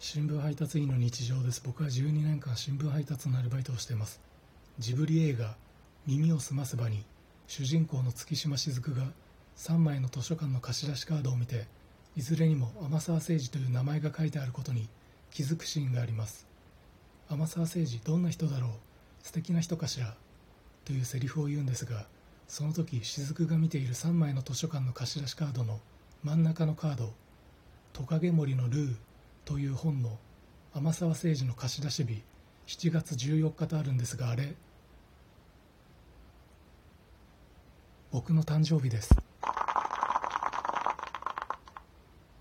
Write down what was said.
新聞配達員の日常です。僕は12年間新聞配達のアルバイトをしています。ジブリ映画「耳をすますば」に主人公の月島雫が3枚の図書館の貸し出しカードを見ていずれにも天沢誠治という名前が書いてあることに気づくシーンがあります。天沢誠治どんな人だろう？素敵な人かしら？というセリフを言うんですがその時雫が見ている3枚の図書館の貸し出しカードの真ん中のカード「トカゲ森のルー」という本の天沢誠治の貸し出し日7月14日とあるんですがあれ。僕の誕生日です。